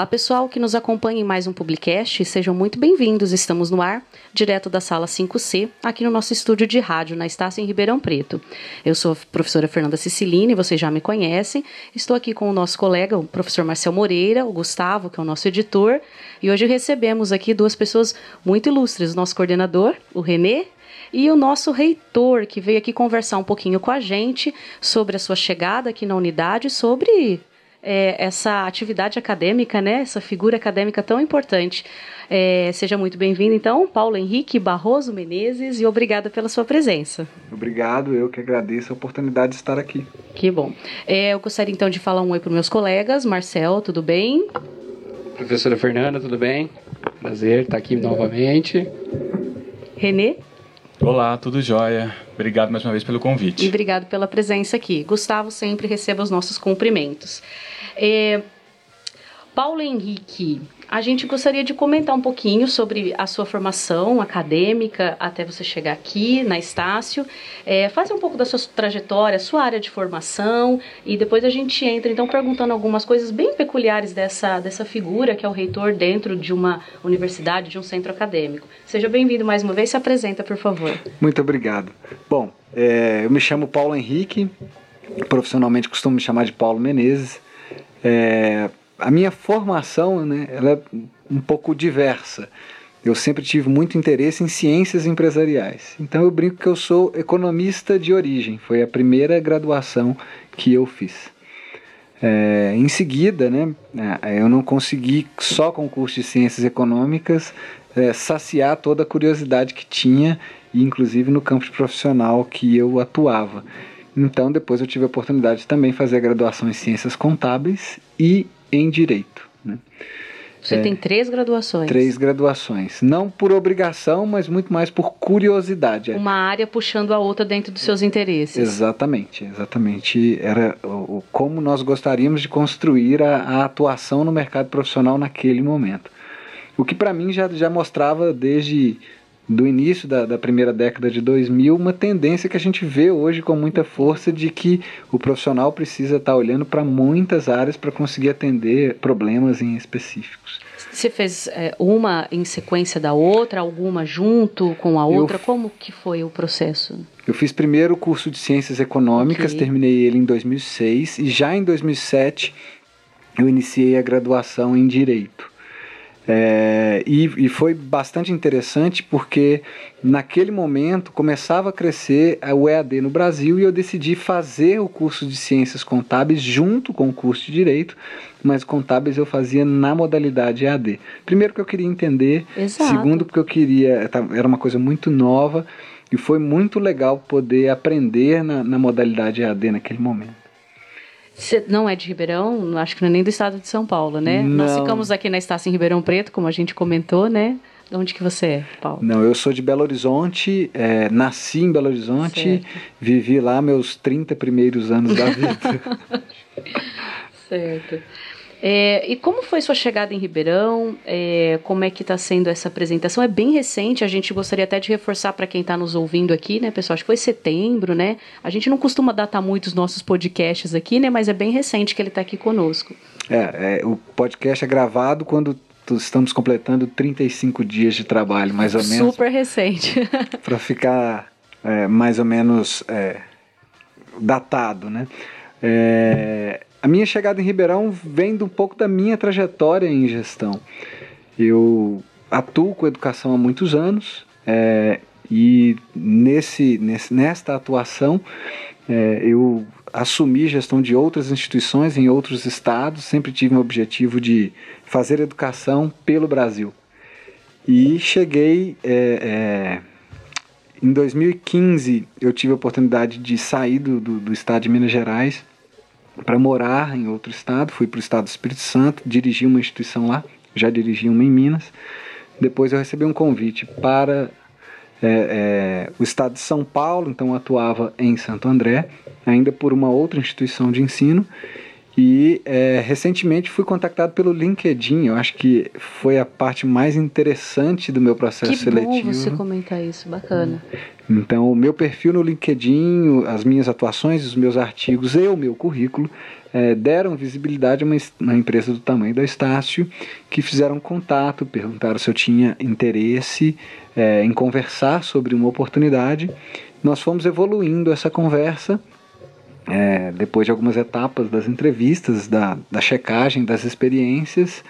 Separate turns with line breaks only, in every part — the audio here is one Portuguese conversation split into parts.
Olá, pessoal que nos acompanha em mais um Publicast, sejam muito bem-vindos. Estamos no ar, direto da sala 5C, aqui no nosso estúdio de rádio, na Estácio em Ribeirão Preto. Eu sou a professora Fernanda Ciciline, vocês já me conhecem. Estou aqui com o nosso colega, o professor Marcel Moreira, o Gustavo, que é o nosso editor, e hoje recebemos aqui duas pessoas muito ilustres: o nosso coordenador, o Renê, e o nosso reitor, que veio aqui conversar um pouquinho com a gente sobre a sua chegada aqui na unidade, sobre é, essa atividade acadêmica, né, essa figura acadêmica tão importante. É, seja muito bem-vindo, então, Paulo Henrique Barroso Menezes, e obrigada pela sua presença.
Obrigado, eu que agradeço a oportunidade de estar aqui.
Que bom. É, eu gostaria então de falar um oi para os meus colegas. Marcel, tudo bem?
Professora Fernanda, tudo bem? Prazer estar aqui novamente.
Renê?
Olá, tudo jóia. Obrigado mais uma vez pelo convite.
E obrigado pela presença aqui. Gustavo sempre receba os nossos cumprimentos. É, Paulo Henrique, a gente gostaria de comentar um pouquinho sobre a sua formação acadêmica até você chegar aqui na Estácio. É, um pouco da sua trajetória, sua área de formação e depois a gente entra então perguntando algumas coisas bem peculiares dessa, dessa figura que é o reitor dentro de uma universidade, de um centro acadêmico. Seja bem-vindo mais uma vez, se apresenta, por favor.
Muito obrigado. Bom, é, eu me chamo Paulo Henrique, profissionalmente costumo me chamar de Paulo Menezes. É, a minha formação né, ela é um pouco diversa. Eu sempre tive muito interesse em ciências empresariais. Então eu brinco que eu sou economista de origem. Foi a primeira graduação que eu fiz. É, em seguida, né, é, eu não consegui, só com o curso de ciências econômicas, é, saciar toda a curiosidade que tinha, inclusive no campo profissional que eu atuava. Então, depois eu tive a oportunidade de também fazer a graduação em ciências contábeis e em direito. Né?
Você é, tem três graduações?
Três graduações. Não por obrigação, mas muito mais por curiosidade.
Uma área puxando a outra dentro dos seus interesses.
Exatamente, exatamente. Era o, como nós gostaríamos de construir a, a atuação no mercado profissional naquele momento. O que para mim já, já mostrava desde do início da, da, primeira década de 2000, uma tendência que a gente vê hoje com muita força de que o profissional precisa estar tá olhando para muitas áreas para conseguir atender problemas em específicos.
Você fez é, uma em sequência da outra, alguma junto com a outra? Eu, Como que foi o processo?
Eu fiz primeiro o curso de Ciências Econômicas, okay. terminei ele em 2006 e já em 2007 eu iniciei a graduação em Direito. É, e, e, foi bastante interessante porque naquele momento começava a crescer o EAD no Brasil e eu decidi fazer o curso de Ciências Contábeis junto com o curso de Direito, mas contábeis eu fazia na modalidade EAD. Primeiro que eu queria entender,
Exato.
segundo porque eu queria, era uma coisa muito nova e foi muito legal poder aprender na, na modalidade EAD naquele momento.
Você não é de Ribeirão, acho que não é nem do estado de São Paulo, né?
Não.
Nós ficamos aqui na Estácia em Ribeirão Preto, como a gente comentou, né? De onde que você é, Paulo?
Não, eu sou de Belo Horizonte, é, nasci em Belo Horizonte, certo. vivi lá meus 30 primeiros anos da vida.
certo. É, e como foi sua chegada em Ribeirão? É, como é que está sendo essa apresentação? É bem recente, a gente gostaria até de reforçar para quem está nos ouvindo aqui, né, pessoal? Acho que foi setembro, né? A gente não costuma datar muito os nossos podcasts aqui, né? Mas é bem recente que ele está aqui conosco.
É, é, o podcast é gravado quando estamos completando 35 dias de trabalho, mais ou menos.
Super recente.
para ficar é, mais ou menos é, datado, né? É, a minha chegada em Ribeirão vem de um pouco da minha trajetória em gestão. Eu atuo com educação há muitos anos é, e nesse, nesse, nesta atuação é, eu assumi gestão de outras instituições em outros estados, sempre tive um objetivo de fazer educação pelo Brasil. E cheguei é, é em 2015 eu tive a oportunidade de sair do, do, do estado de Minas Gerais para morar em outro estado, fui para o estado do Espírito Santo, dirigi uma instituição lá, já dirigi uma em Minas. Depois eu recebi um convite para é, é, o estado de São Paulo, então atuava em Santo André, ainda por uma outra instituição de ensino. E é, recentemente fui contactado pelo LinkedIn. Eu acho que foi a parte mais interessante do meu processo
que
seletivo.
Que bom você comentar isso, bacana.
Então, o meu perfil no LinkedIn, as minhas atuações, os meus artigos e o meu currículo é, deram visibilidade a uma, uma, empresa do tamanho da Estácio, que fizeram contato, perguntaram se eu tinha interesse é, em conversar sobre uma oportunidade. Nós fomos evoluindo essa conversa é, depois de algumas etapas das entrevistas, da, da checagem das experiências.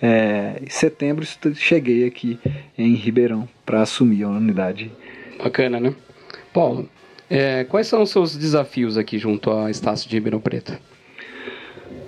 É, em setembro cheguei aqui em Ribeirão para assumir a unidade.
Bacana, né? Paulo, é, quais são os seus desafios aqui junto à Estácio de Ribeirão Preto?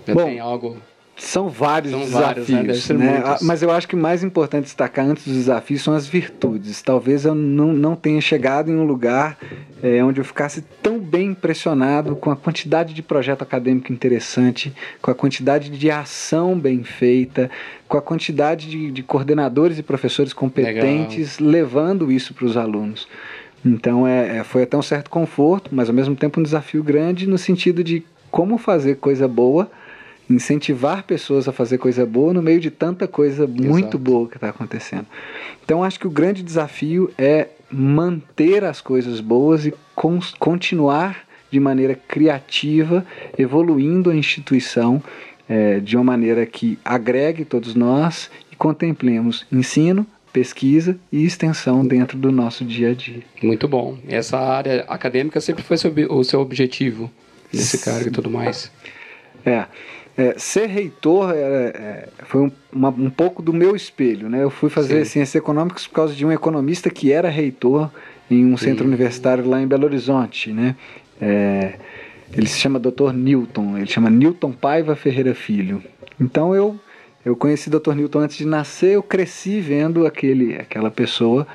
Já
Bom,
tem algo
são vários são desafios, vários, né? né? mas eu acho que mais importante destacar antes dos desafios são as virtudes. Talvez eu não, não tenha chegado em um lugar é, onde eu ficasse tão bem impressionado com a quantidade de projeto acadêmico interessante, com a quantidade de ação bem feita, com a quantidade de, de coordenadores e professores competentes Legal. levando isso para os alunos. Então é, é, foi até um certo conforto, mas ao mesmo tempo um desafio grande no sentido de como fazer coisa boa incentivar pessoas a fazer coisa boa no meio de tanta coisa Exato. muito boa que está acontecendo. Então acho que o grande desafio é manter as coisas boas e con continuar de maneira criativa, evoluindo a instituição é, de uma maneira que agregue todos nós e contemplemos ensino, pesquisa e extensão dentro do nosso dia a dia.
Muito bom. Essa área acadêmica sempre foi o seu objetivo nesse cargo e tudo mais.
É. É, ser reitor é, é, foi um, uma, um, pouco do meu espelho. Né? Eu fui fazer Sim. ciências econômicas por causa de um economista que era reitor em um Sim. centro universitário lá em Belo Horizonte. Né? É, ele se chama Dr. Newton, ele chama Newton Paiva Ferreira Filho. Então eu, eu conheci Dr. Newton antes de nascer, eu cresci vendo aquele, aquela pessoa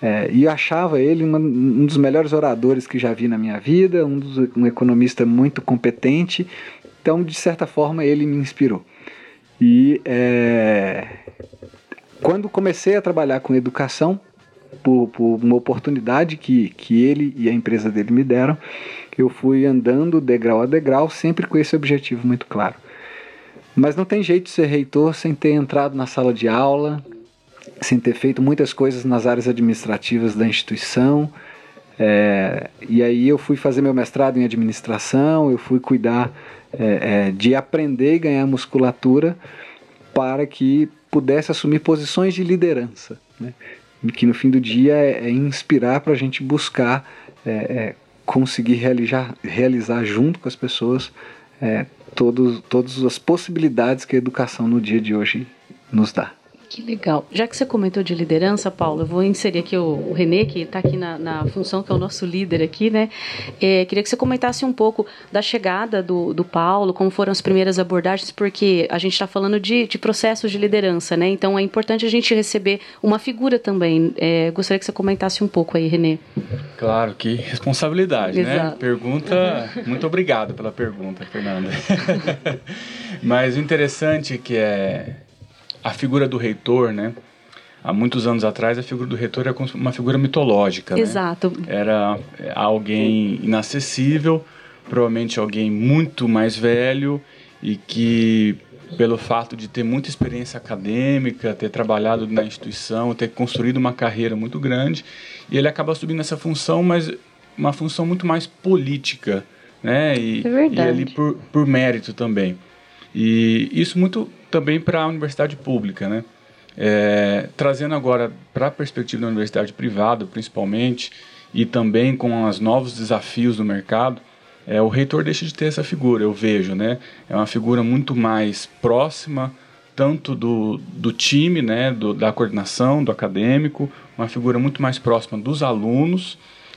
é, e achava ele uma, um dos melhores oradores que já vi na minha vida, um, dos, um economista muito competente então, de certa forma, ele me inspirou. E é, quando comecei a trabalhar com educação, por, por, uma oportunidade que, que ele e a empresa dele me deram, eu fui andando degrau a degrau, sempre com esse objetivo muito claro. Mas não tem jeito de ser reitor sem ter entrado na sala de aula, sem ter feito muitas coisas nas áreas administrativas da instituição. É, e aí eu fui fazer meu mestrado em administração, eu fui cuidar é, é, de aprender e ganhar musculatura para que pudesse assumir posições de liderança, né? que no fim do dia é, é inspirar para a gente buscar é, é, conseguir realizar, realizar junto com as pessoas todos, todas as possibilidades que a educação no dia de hoje nos dá.
Que legal. Já que você comentou de liderança, Paulo, eu vou inserir aqui o, o Renê, que está aqui na, na, função, que é o nosso líder aqui, né? É, queria que você comentasse um pouco da chegada do, do Paulo, como foram as primeiras abordagens, porque a gente está falando de, de processos de liderança, né? Então é importante a gente receber uma figura também. É, gostaria que você comentasse um pouco aí, Renê.
Claro, que responsabilidade, né? Exato. né? Pergunta. Muito obrigado pela pergunta, Fernanda. Mas o interessante que é a figura do reitor, né? Há muitos anos atrás, a figura do reitor era uma figura mitológica.
Né? Exato.
Né? Era alguém inacessível, provavelmente alguém muito mais velho e que, pelo fato de ter muita experiência acadêmica, ter trabalhado na instituição, ter construído uma carreira muito grande, e ele acaba subindo essa função, mas uma função muito mais política, né? E,
é verdade.
e ali por, por mérito também. E isso muito também para a universidade pública, né? É, trazendo agora para a perspectiva da universidade privada, principalmente, e também com os novos desafios do mercado, é, o reitor deixa de ter essa figura, eu vejo, né? É uma figura muito mais próxima, tanto do, do time, né, do, da coordenação, do acadêmico, uma figura muito mais próxima dos alunos,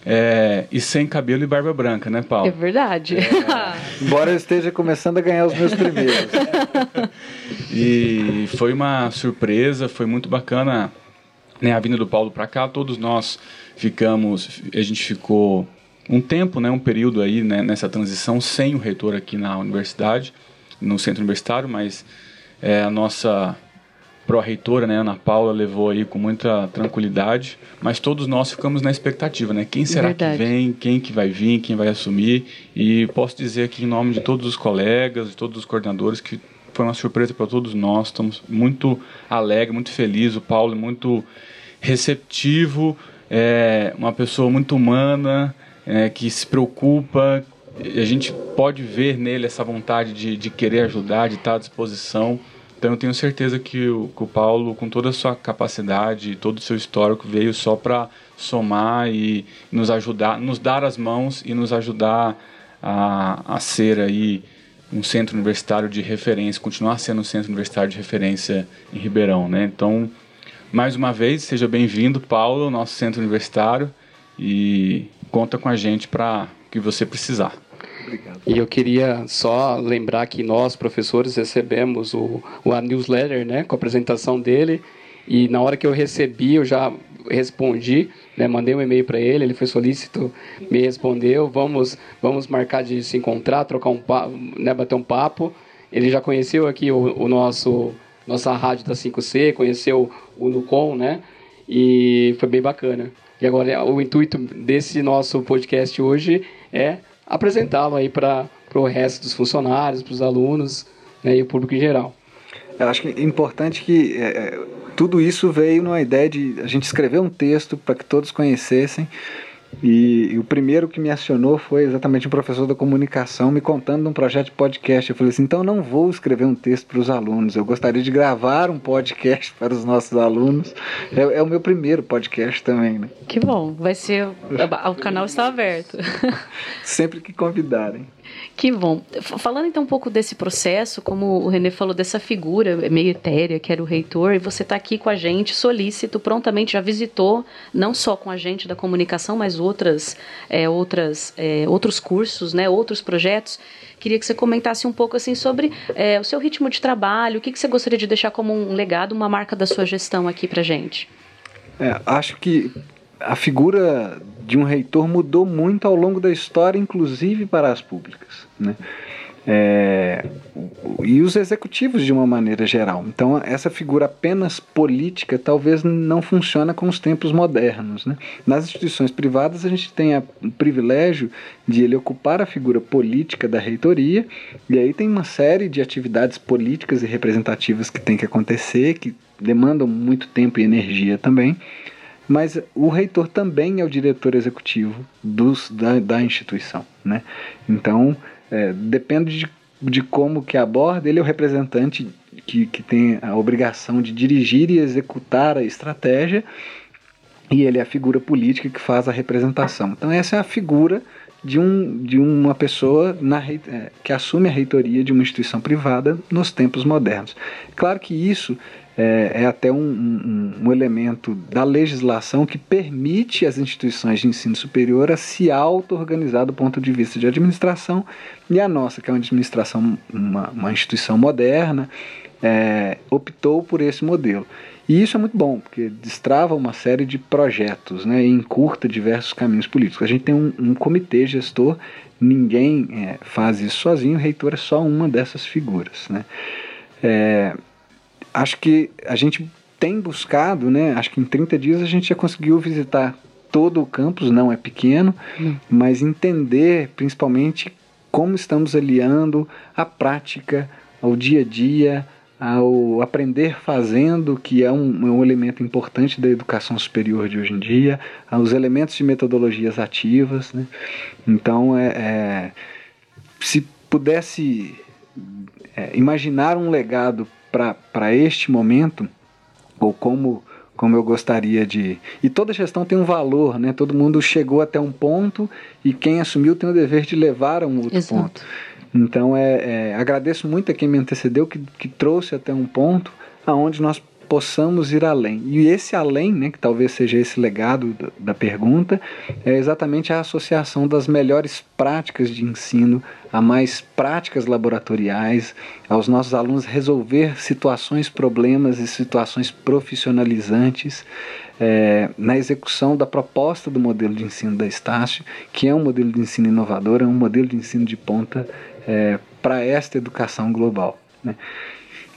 é, e sem cabelo e barba branca, né, Paulo?
É verdade. É...
Embora eu esteja começando a ganhar os meus primeiros.
e foi uma surpresa, foi muito bacana né, a vinda do Paulo para cá. Todos nós ficamos, a gente ficou um tempo, né, um período aí né, nessa transição sem o reitor aqui na universidade, no centro universitário, mas é, a nossa pró-reitora, né, Ana Paula, levou aí com muita tranquilidade, mas todos nós ficamos na expectativa, né? Quem será Verdade. que vem, quem que vai vir, quem vai assumir? E posso dizer aqui em nome de todos os colegas, de todos os coordenadores que foi uma surpresa para todos nós, estamos muito alegres, muito felizes, o Paulo é muito receptivo, é uma pessoa muito humana, é, que se preocupa, a gente pode ver nele essa vontade de, de querer ajudar, de estar à disposição. Então eu tenho certeza que o, que o Paulo, com toda a sua capacidade, todo o seu histórico, veio só para somar e nos ajudar, nos dar as mãos e nos ajudar a, a ser aí um centro universitário de referência, continuar sendo um centro universitário de referência em Ribeirão, né? Então, mais uma vez, seja bem-vindo, Paulo, nosso centro universitário e conta com a gente para o que você precisar.
Obrigado. E eu queria só lembrar que nós, professores, recebemos o, o a newsletter, né, com a apresentação dele. E na hora que eu recebi, eu já respondi, né, mandei um e-mail para ele, ele foi solícito, me respondeu, vamos, vamos marcar de se encontrar, trocar um papo, né, bater um papo. Ele já conheceu aqui o, o nosso nossa rádio da 5C, conheceu o Nucom, né? E foi bem bacana. E agora o intuito desse nosso podcast hoje é apresentá-lo aí para o resto dos funcionários, para os alunos né, e o público em geral.
Eu acho que é importante que é, é, tudo isso veio numa ideia de a gente escrever um texto para que todos conhecessem e, e, o primeiro que me acionou foi exatamente um professor da comunicação me contando de um projeto de podcast. Eu falei assim: então não vou escrever um texto para os alunos, eu gostaria de gravar um podcast para os nossos alunos. É, é o meu primeiro podcast também, né?
Que bom, vai ser. O canal está aberto.
Sempre que convidarem.
Que bom. Falando então um pouco desse processo, como o Renê falou dessa figura meio etérea que era o reitor, e você está aqui com a gente, solícito, prontamente já visitou, não só com a gente da comunicação, mas outras, é, outras, é, outros cursos, né, outros projetos. Queria que você comentasse um pouco assim sobre é, o seu ritmo de trabalho, o que, que você gostaria de deixar como um legado, uma marca da sua gestão aqui para gente.
É, acho que a figura de um reitor mudou muito ao longo da história, inclusive para as públicas. Né? É, e os executivos de uma maneira geral. Então, essa figura apenas política talvez não funcione com os tempos modernos. Né? Nas instituições privadas, a gente tem o privilégio de ele ocupar a figura política da reitoria, e aí tem uma série de atividades políticas e representativas que tem que acontecer, que demandam muito tempo e energia também mas o reitor também é o diretor executivo dos, da, da instituição. Né? Então, é, depende de, de como que aborda, ele é o representante que, que tem a obrigação de dirigir e executar a estratégia, e ele é a figura política que faz a representação. Então, essa é a figura de, um, de uma pessoa na, é, que assume a reitoria de uma instituição privada nos tempos modernos. Claro que isso é, é até um, um, um, elemento da legislação que permite às instituições de ensino superior a se auto-organizar do ponto de vista de administração, e a nossa, que é uma administração, uma, uma instituição moderna, é, optou por esse modelo. E isso é muito bom, porque destrava uma série de projetos né, e encurta diversos caminhos políticos. A gente tem um, um comitê gestor, ninguém é, faz isso sozinho, o reitor é só uma dessas figuras. Né? É, acho que a gente tem buscado, né? Acho que em 30 dias a gente já conseguiu visitar todo o campus, não é pequeno, hum. mas entender principalmente como estamos aliando a prática ao dia a dia, ao aprender fazendo, que é um, é um elemento importante da educação superior de hoje em dia, aos elementos de metodologias ativas. Né? Então, é, é se pudesse é, imaginar um legado para este momento, ou como, como eu gostaria de. E toda gestão tem um valor, né? Todo mundo chegou até um ponto e quem assumiu tem o dever de levar a um outro Exato. ponto. Então, é, é, agradeço muito a quem me antecedeu, que, que trouxe até um ponto aonde nós possamos ir além. E esse além, né, que talvez seja esse legado da, pergunta, é exatamente a associação das melhores práticas de ensino a mais práticas laboratoriais, aos nossos alunos resolver situações, problemas e situações profissionalizantes. É, na execução da proposta do modelo de ensino da Estácio, que é um modelo de ensino inovador, é um modelo de ensino de ponta é, para esta educação global. Né?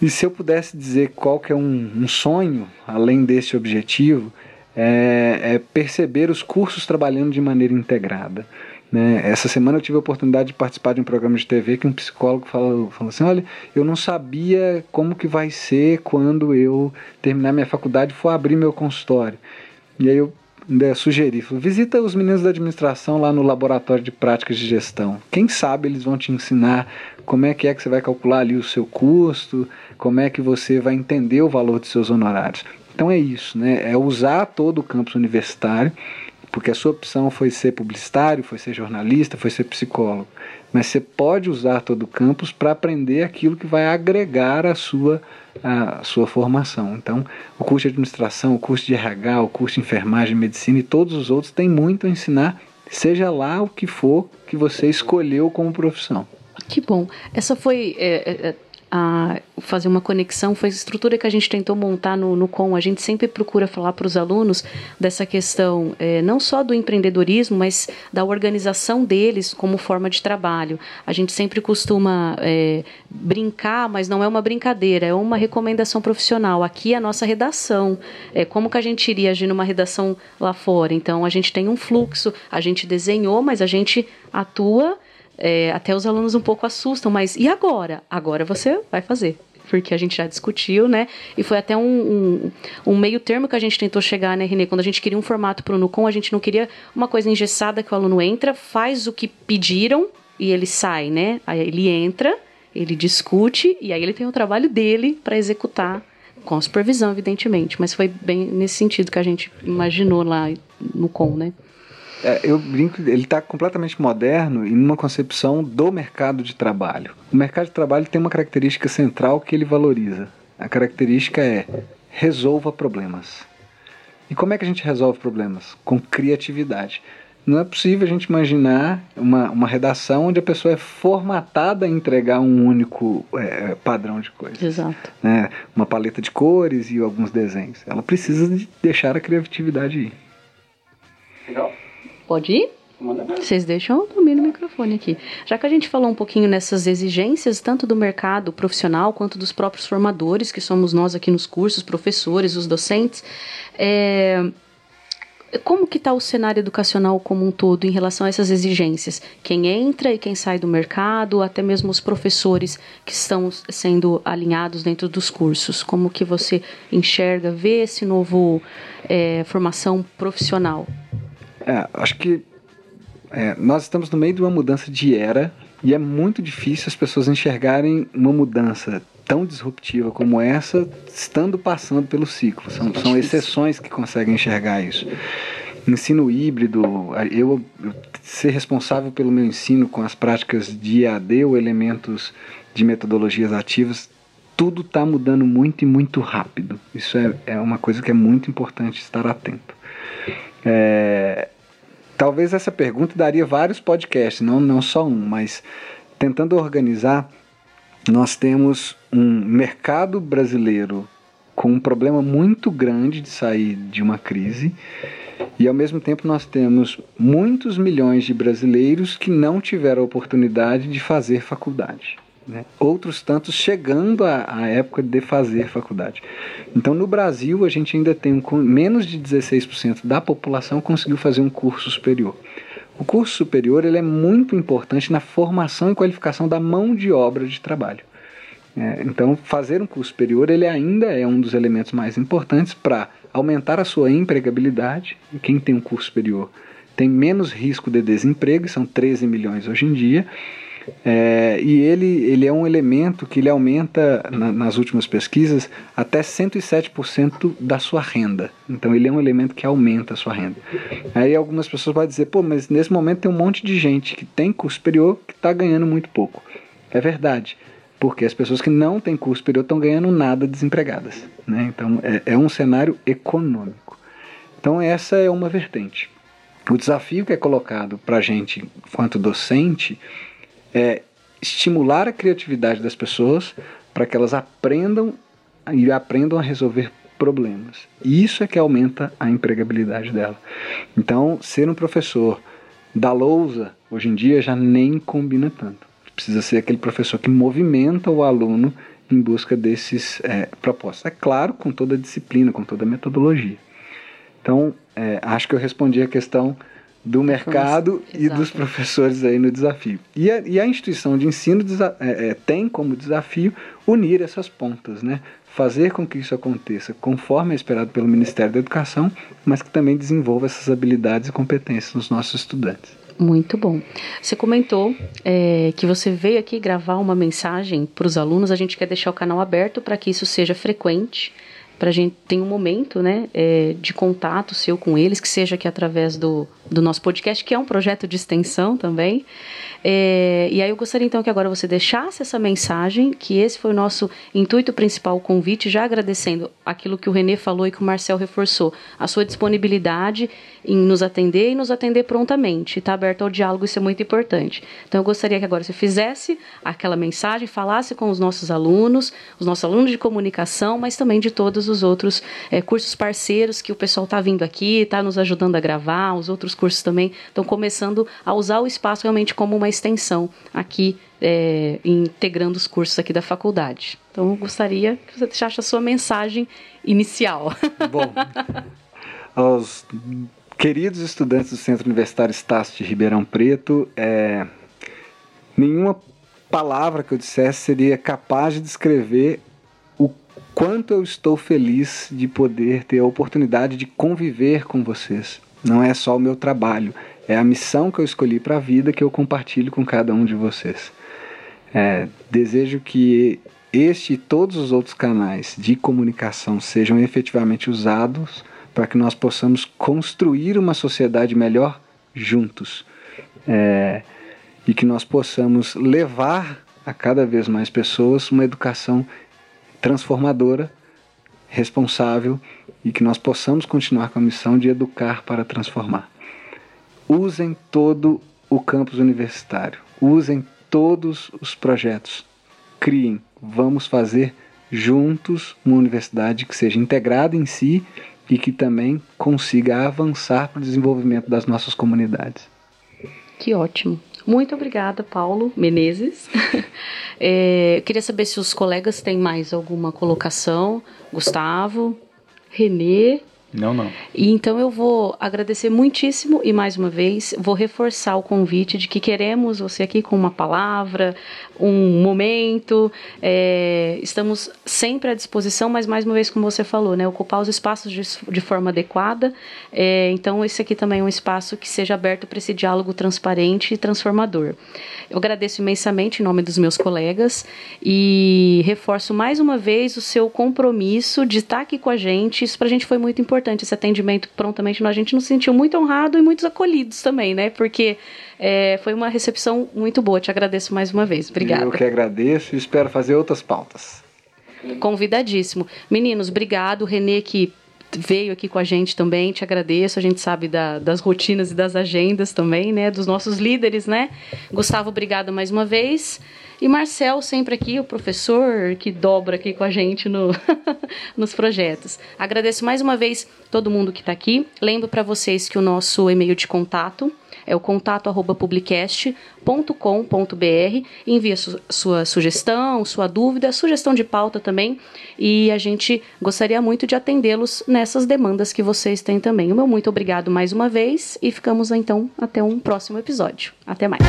E se eu pudesse dizer qual que é um, um sonho, além desse objetivo, é, é, perceber os cursos trabalhando de maneira integrada. Né? Essa semana eu tive a oportunidade de participar de um programa de TV que um psicólogo falou, falou assim, olha, eu não sabia como que vai ser quando eu terminar minha faculdade e for abrir meu consultório. E aí eu ainda sugeri, visita os meninos da administração lá no laboratório de práticas de gestão. Quem sabe eles vão te ensinar como é que é que você vai calcular ali o seu custo, como é que você vai entender o valor dos seus honorários. Então é isso, né? É usar todo o campus universitário porque a sua opção foi ser publicitário, foi ser jornalista, foi ser psicólogo. Mas você pode usar todo o campus para aprender aquilo que vai agregar a sua, a sua formação. Então, o curso de administração, o curso de RH, o curso de enfermagem, medicina e todos os outros têm muito a ensinar, seja lá o que for que você escolheu como profissão.
Que bom. Essa foi. É, é a fazer uma conexão foi a estrutura que a gente tentou montar no, no com. A gente sempre procura falar para os alunos dessa questão é, não só do empreendedorismo, mas da organização deles como forma de trabalho. A gente sempre costuma é, brincar, mas não é uma brincadeira, é uma recomendação profissional. Aqui é a nossa redação. É, como que a gente iria agir numa redação lá fora? Então a gente tem um fluxo, a gente desenhou, mas a gente atua é, até os alunos um pouco assustam, mas e agora? Agora você vai fazer. Porque a gente já discutiu, né? E foi até um, um, um meio termo que a gente tentou chegar, né, Renê? Quando a gente queria um formato para o Nucom, a gente não queria uma coisa engessada que o aluno entra, faz o que pediram e ele sai, né? Aí ele entra, ele discute e aí ele tem o trabalho dele para executar com supervisão, evidentemente, mas foi bem nesse sentido que a gente imaginou lá no com, né?
É, eu brinco, ele está completamente moderno e numa concepção do mercado de trabalho. O mercado de trabalho tem uma característica central que ele valoriza. A característica é resolva problemas. E como é que a gente resolve problemas? Com criatividade. Não é possível a gente imaginar uma, uma redação onde a pessoa é formatada a entregar um único é, padrão de coisas.
Exato.
Né? Uma paleta de cores e alguns desenhos. Ela precisa de deixar a criatividade ir.
Legal. Pode ir? Vocês deixam eu dormir no microfone aqui. Já que a gente falou um pouquinho nessas exigências, tanto do mercado profissional quanto dos próprios formadores, que somos nós aqui nos cursos, professores, os docentes, é, como que está o cenário educacional como um todo em relação a essas exigências? Quem entra e quem sai do mercado, até mesmo os professores que estão sendo alinhados dentro dos cursos. Como que você enxerga, vê esse novo é, formação profissional?
É, acho que é, nós estamos no meio de uma mudança de era e é muito difícil as pessoas enxergarem uma mudança tão disruptiva como essa, estando passando pelo ciclo. São, são exceções que conseguem enxergar isso. Ensino híbrido, eu, eu ser responsável pelo meu ensino com as práticas de EAD ou elementos de metodologias ativas, tudo está mudando muito e muito rápido. Isso é, é uma coisa que é muito importante estar atento. É, talvez essa pergunta daria vários podcasts, não, não só um, mas tentando organizar, nós temos um mercado brasileiro com um problema muito grande de sair de uma crise. E ao mesmo tempo nós temos muitos milhões de brasileiros que não tiveram a oportunidade de fazer faculdade. Né? Outros tantos chegando à, época de fazer faculdade. Então, no Brasil, a gente ainda tem um, menos de 16% da população conseguiu fazer um curso superior. O curso superior ele é muito importante na formação e qualificação da mão de obra de trabalho. É, então, fazer um curso superior ele ainda é um dos elementos mais importantes para aumentar a sua empregabilidade. Quem tem um curso superior tem menos risco de desemprego, são 13 milhões hoje em dia é, e ele, ele é um elemento que ele aumenta, na, nas últimas pesquisas, até 107% da sua renda. Então ele é um elemento que aumenta a sua renda. Aí algumas pessoas podem dizer, pô, mas nesse momento tem um monte de gente que tem curso superior que está ganhando muito pouco. É verdade, porque as pessoas que não têm curso superior estão ganhando nada desempregadas. Né? Então é, é um cenário econômico. Então essa é uma vertente. O desafio que é colocado para a gente, quanto docente, é estimular a criatividade das pessoas para que elas aprendam e aprendam a resolver problemas. E isso é que aumenta a empregabilidade dela. Então, ser um professor da lousa, hoje em dia, já nem combina tanto. Precisa ser aquele professor que movimenta o aluno em busca desses é, propósitos. É claro, com toda a disciplina, com toda a metodologia. Então, é, acho que eu respondi a questão do mercado e dos professores aí no desafio. E a, e a instituição de ensino é, é, tem como desafio unir essas pontas, né? fazer com que isso aconteça conforme é esperado pelo Ministério da Educação, mas que também desenvolva essas habilidades e competências nos nossos estudantes.
Muito bom. Você comentou é, que você veio aqui gravar uma mensagem para os alunos. A gente quer deixar o canal aberto para que isso seja frequente para a gente ter um momento né, é, de contato seu com eles, que seja aqui através do, do nosso podcast, que é um projeto de extensão também. É, e aí eu gostaria então que agora você deixasse essa mensagem, que esse foi o nosso intuito principal, o convite, já agradecendo aquilo que o Renê falou e que o Marcel reforçou, a sua disponibilidade em nos atender e nos atender prontamente. Está aberto ao diálogo, isso é muito importante. Então eu gostaria que agora você fizesse aquela mensagem, falasse com os nossos alunos, os nossos alunos de comunicação, mas também de todos os outros é, cursos parceiros que o pessoal está vindo aqui, está nos ajudando a gravar, os outros cursos também estão começando a usar o espaço realmente como uma extensão aqui, é, integrando os cursos aqui da faculdade. Então, eu gostaria que você deixasse a sua mensagem inicial.
Bom, aos queridos estudantes do Centro Universitário Estácio de Ribeirão Preto, é, nenhuma palavra que eu dissesse seria capaz de descrever quanto eu estou feliz de poder ter a oportunidade de conviver com vocês. Não é só o meu trabalho, é a missão que eu escolhi para a vida que eu compartilho com cada um de vocês. É, desejo que este e todos os outros canais de comunicação sejam efetivamente usados para que nós possamos construir uma sociedade melhor juntos. É, e que nós possamos levar a cada vez mais pessoas uma educação transformadora, responsável e que nós possamos continuar com a missão de educar para transformar usem todo o campus universitário, usem todos os projetos, criem, vamos fazer juntos uma universidade que seja integrada em si e que também consiga avançar para o desenvolvimento das nossas comunidades.
Que ótimo. Muito obrigada, Paulo Menezes. é, queria saber se os colegas têm mais alguma colocação. Gustavo, Renê,
não, não.
E então eu vou agradecer muitíssimo e mais uma vez vou reforçar o convite de que queremos você aqui com uma palavra, um momento. É, estamos sempre à disposição, mas mais uma vez, como você falou, né, ocupar os espaços de, de forma adequada. É, então esse aqui também é um espaço que seja aberto para esse diálogo transparente e transformador. Eu agradeço imensamente em nome dos meus colegas e reforço mais uma vez o seu compromisso de estar aqui com a gente. Isso para a gente foi muito importante importante esse atendimento prontamente. A gente nos sentiu muito honrado e muito acolhidos também, né? Porque é, foi uma recepção muito boa. Te agradeço mais uma vez. Obrigada.
Eu que agradeço e espero fazer outras pautas.
Convidadíssimo. Meninos, obrigado. Renê que veio aqui com a gente também, te agradeço. A gente sabe da, das rotinas e das agendas também, né? Dos nossos líderes, né? Gustavo, obrigado mais uma vez. E Marcel, sempre aqui, o professor que dobra aqui com a gente no, nos projetos. Agradeço mais uma vez todo mundo que está aqui. Lembro para vocês que o nosso e-mail de contato é o contato@publicast.com.br. Envie su sua sugestão, sua dúvida, sugestão de pauta também, e a gente gostaria muito de atendê-los nessas demandas que vocês têm também. O meu muito obrigado mais uma vez e ficamos então até um próximo episódio. Até mais.